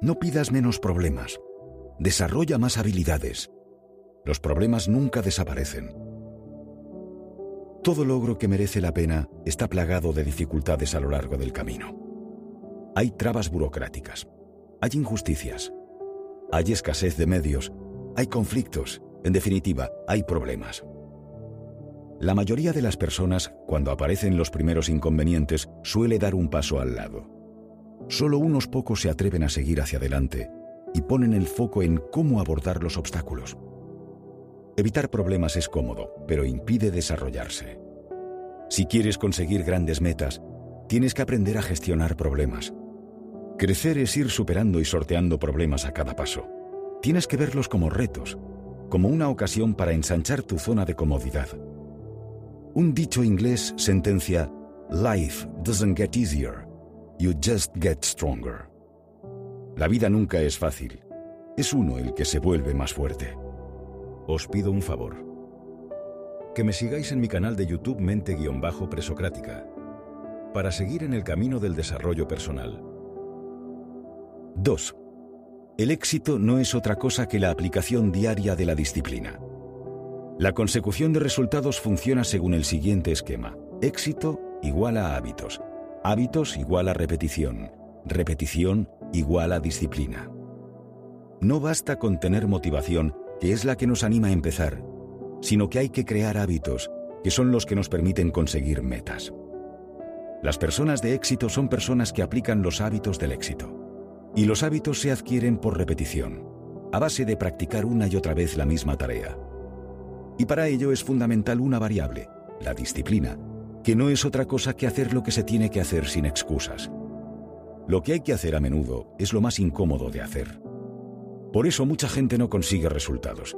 No pidas menos problemas. Desarrolla más habilidades. Los problemas nunca desaparecen. Todo logro que merece la pena está plagado de dificultades a lo largo del camino. Hay trabas burocráticas, hay injusticias, hay escasez de medios, hay conflictos, en definitiva, hay problemas. La mayoría de las personas, cuando aparecen los primeros inconvenientes, suele dar un paso al lado. Solo unos pocos se atreven a seguir hacia adelante y ponen el foco en cómo abordar los obstáculos. Evitar problemas es cómodo, pero impide desarrollarse. Si quieres conseguir grandes metas, tienes que aprender a gestionar problemas. Crecer es ir superando y sorteando problemas a cada paso. Tienes que verlos como retos, como una ocasión para ensanchar tu zona de comodidad. Un dicho inglés sentencia, Life doesn't get easier, you just get stronger. La vida nunca es fácil, es uno el que se vuelve más fuerte os pido un favor. Que me sigáis en mi canal de YouTube Mente-Presocrática, para seguir en el camino del desarrollo personal. 2. El éxito no es otra cosa que la aplicación diaria de la disciplina. La consecución de resultados funciona según el siguiente esquema. Éxito igual a hábitos. Hábitos igual a repetición. Repetición igual a disciplina. No basta con tener motivación que es la que nos anima a empezar, sino que hay que crear hábitos, que son los que nos permiten conseguir metas. Las personas de éxito son personas que aplican los hábitos del éxito. Y los hábitos se adquieren por repetición, a base de practicar una y otra vez la misma tarea. Y para ello es fundamental una variable, la disciplina, que no es otra cosa que hacer lo que se tiene que hacer sin excusas. Lo que hay que hacer a menudo es lo más incómodo de hacer. Por eso mucha gente no consigue resultados.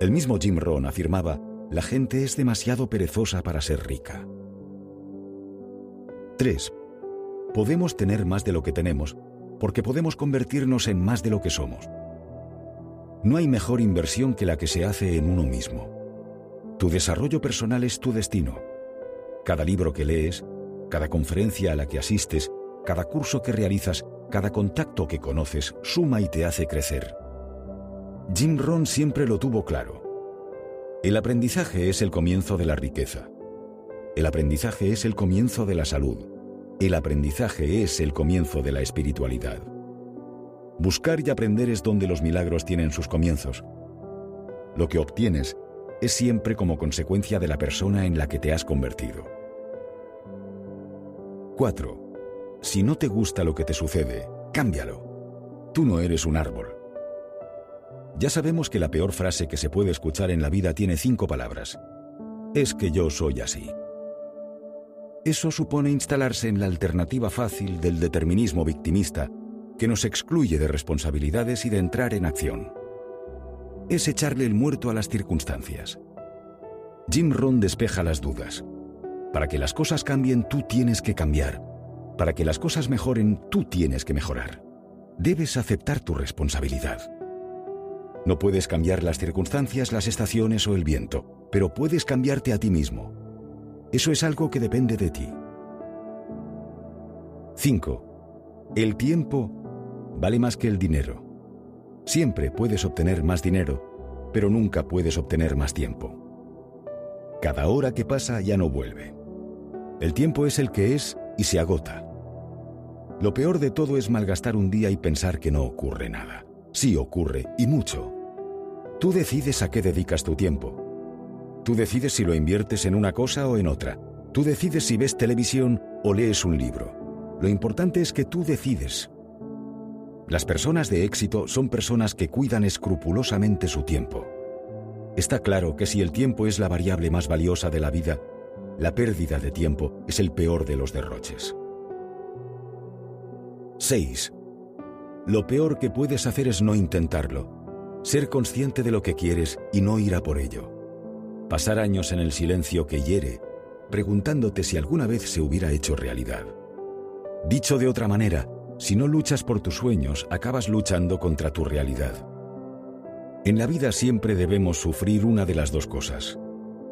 El mismo Jim Rohn afirmaba, la gente es demasiado perezosa para ser rica. 3. Podemos tener más de lo que tenemos porque podemos convertirnos en más de lo que somos. No hay mejor inversión que la que se hace en uno mismo. Tu desarrollo personal es tu destino. Cada libro que lees, cada conferencia a la que asistes, cada curso que realizas, cada contacto que conoces suma y te hace crecer. Jim Rohn siempre lo tuvo claro. El aprendizaje es el comienzo de la riqueza. El aprendizaje es el comienzo de la salud. El aprendizaje es el comienzo de la espiritualidad. Buscar y aprender es donde los milagros tienen sus comienzos. Lo que obtienes es siempre como consecuencia de la persona en la que te has convertido. 4. Si no te gusta lo que te sucede, cámbialo. Tú no eres un árbol. Ya sabemos que la peor frase que se puede escuchar en la vida tiene cinco palabras. Es que yo soy así. Eso supone instalarse en la alternativa fácil del determinismo victimista que nos excluye de responsabilidades y de entrar en acción. Es echarle el muerto a las circunstancias. Jim Rohn despeja las dudas. Para que las cosas cambien, tú tienes que cambiar. Para que las cosas mejoren, tú tienes que mejorar. Debes aceptar tu responsabilidad. No puedes cambiar las circunstancias, las estaciones o el viento, pero puedes cambiarte a ti mismo. Eso es algo que depende de ti. 5. El tiempo vale más que el dinero. Siempre puedes obtener más dinero, pero nunca puedes obtener más tiempo. Cada hora que pasa ya no vuelve. El tiempo es el que es y se agota. Lo peor de todo es malgastar un día y pensar que no ocurre nada. Sí ocurre, y mucho. Tú decides a qué dedicas tu tiempo. Tú decides si lo inviertes en una cosa o en otra. Tú decides si ves televisión o lees un libro. Lo importante es que tú decides. Las personas de éxito son personas que cuidan escrupulosamente su tiempo. Está claro que si el tiempo es la variable más valiosa de la vida, la pérdida de tiempo es el peor de los derroches. 6. Lo peor que puedes hacer es no intentarlo. Ser consciente de lo que quieres y no ir a por ello. Pasar años en el silencio que hiere, preguntándote si alguna vez se hubiera hecho realidad. Dicho de otra manera, si no luchas por tus sueños, acabas luchando contra tu realidad. En la vida siempre debemos sufrir una de las dos cosas.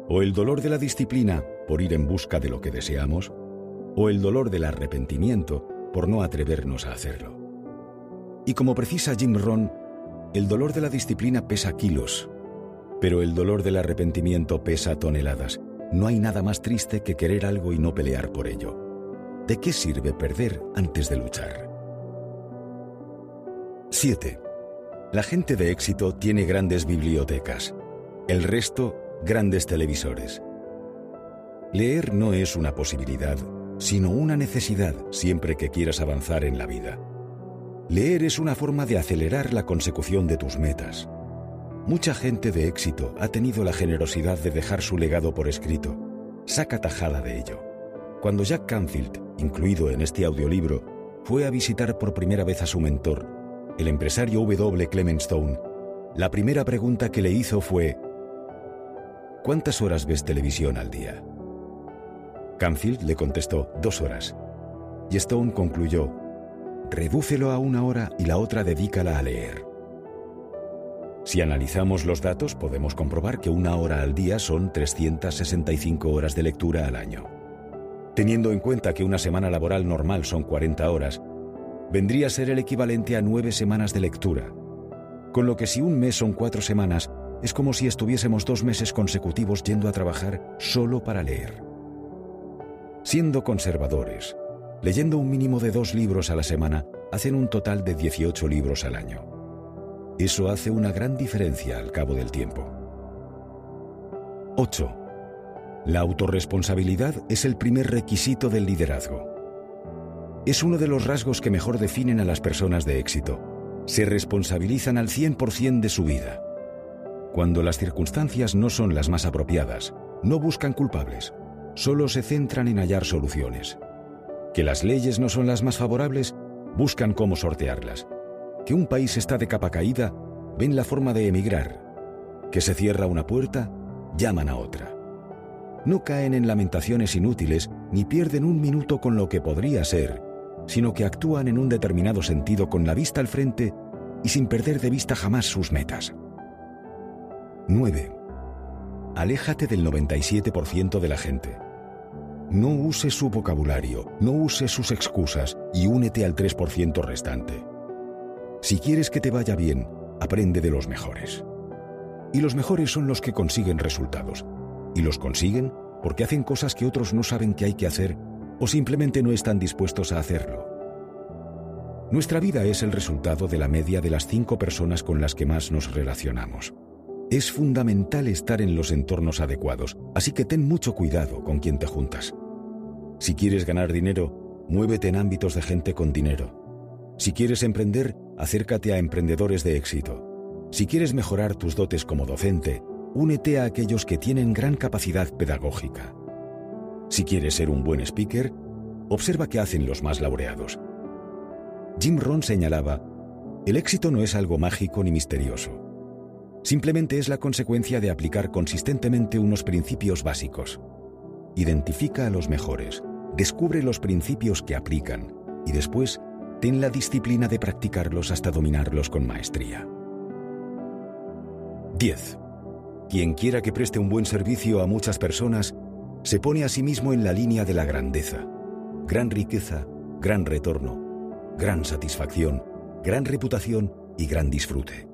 O el dolor de la disciplina por ir en busca de lo que deseamos, o el dolor del arrepentimiento por no atrevernos a hacerlo. Y como precisa Jim Rohn, el dolor de la disciplina pesa kilos, pero el dolor del arrepentimiento pesa toneladas. No hay nada más triste que querer algo y no pelear por ello. ¿De qué sirve perder antes de luchar? 7. La gente de éxito tiene grandes bibliotecas. El resto, grandes televisores. Leer no es una posibilidad, sino una necesidad siempre que quieras avanzar en la vida. Leer es una forma de acelerar la consecución de tus metas. Mucha gente de éxito ha tenido la generosidad de dejar su legado por escrito. Saca tajada de ello. Cuando Jack Canfield, incluido en este audiolibro, fue a visitar por primera vez a su mentor, el empresario W. Clement Stone, la primera pregunta que le hizo fue, ¿Cuántas horas ves televisión al día? Canfield le contestó, dos horas. Y Stone concluyó, redúcelo a una hora y la otra dedícala a leer. Si analizamos los datos, podemos comprobar que una hora al día son 365 horas de lectura al año. Teniendo en cuenta que una semana laboral normal son 40 horas, vendría a ser el equivalente a nueve semanas de lectura. Con lo que si un mes son cuatro semanas, es como si estuviésemos dos meses consecutivos yendo a trabajar solo para leer. Siendo conservadores, leyendo un mínimo de dos libros a la semana, hacen un total de 18 libros al año. Eso hace una gran diferencia al cabo del tiempo. 8. La autorresponsabilidad es el primer requisito del liderazgo. Es uno de los rasgos que mejor definen a las personas de éxito. Se responsabilizan al 100% de su vida. Cuando las circunstancias no son las más apropiadas, no buscan culpables, solo se centran en hallar soluciones. Que las leyes no son las más favorables, buscan cómo sortearlas. Que un país está de capa caída, ven la forma de emigrar. Que se cierra una puerta, llaman a otra. No caen en lamentaciones inútiles ni pierden un minuto con lo que podría ser, sino que actúan en un determinado sentido con la vista al frente y sin perder de vista jamás sus metas. 9. Aléjate del 97% de la gente. No use su vocabulario, no use sus excusas y únete al 3% restante. Si quieres que te vaya bien, aprende de los mejores. Y los mejores son los que consiguen resultados. Y los consiguen porque hacen cosas que otros no saben que hay que hacer o simplemente no están dispuestos a hacerlo. Nuestra vida es el resultado de la media de las cinco personas con las que más nos relacionamos. Es fundamental estar en los entornos adecuados, así que ten mucho cuidado con quien te juntas. Si quieres ganar dinero, muévete en ámbitos de gente con dinero. Si quieres emprender, acércate a emprendedores de éxito. Si quieres mejorar tus dotes como docente, únete a aquellos que tienen gran capacidad pedagógica. Si quieres ser un buen speaker, observa qué hacen los más laureados. Jim Rohn señalaba, el éxito no es algo mágico ni misterioso. Simplemente es la consecuencia de aplicar consistentemente unos principios básicos. Identifica a los mejores, descubre los principios que aplican y después ten la disciplina de practicarlos hasta dominarlos con maestría. 10. Quien quiera que preste un buen servicio a muchas personas, se pone a sí mismo en la línea de la grandeza. Gran riqueza, gran retorno, gran satisfacción, gran reputación y gran disfrute.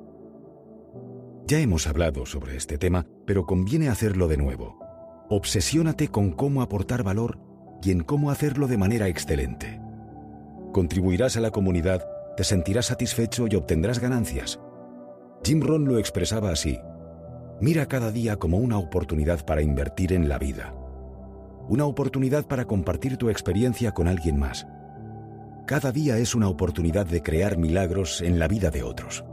Ya hemos hablado sobre este tema, pero conviene hacerlo de nuevo. Obsesiónate con cómo aportar valor y en cómo hacerlo de manera excelente. Contribuirás a la comunidad, te sentirás satisfecho y obtendrás ganancias. Jim Rohn lo expresaba así. Mira cada día como una oportunidad para invertir en la vida. Una oportunidad para compartir tu experiencia con alguien más. Cada día es una oportunidad de crear milagros en la vida de otros.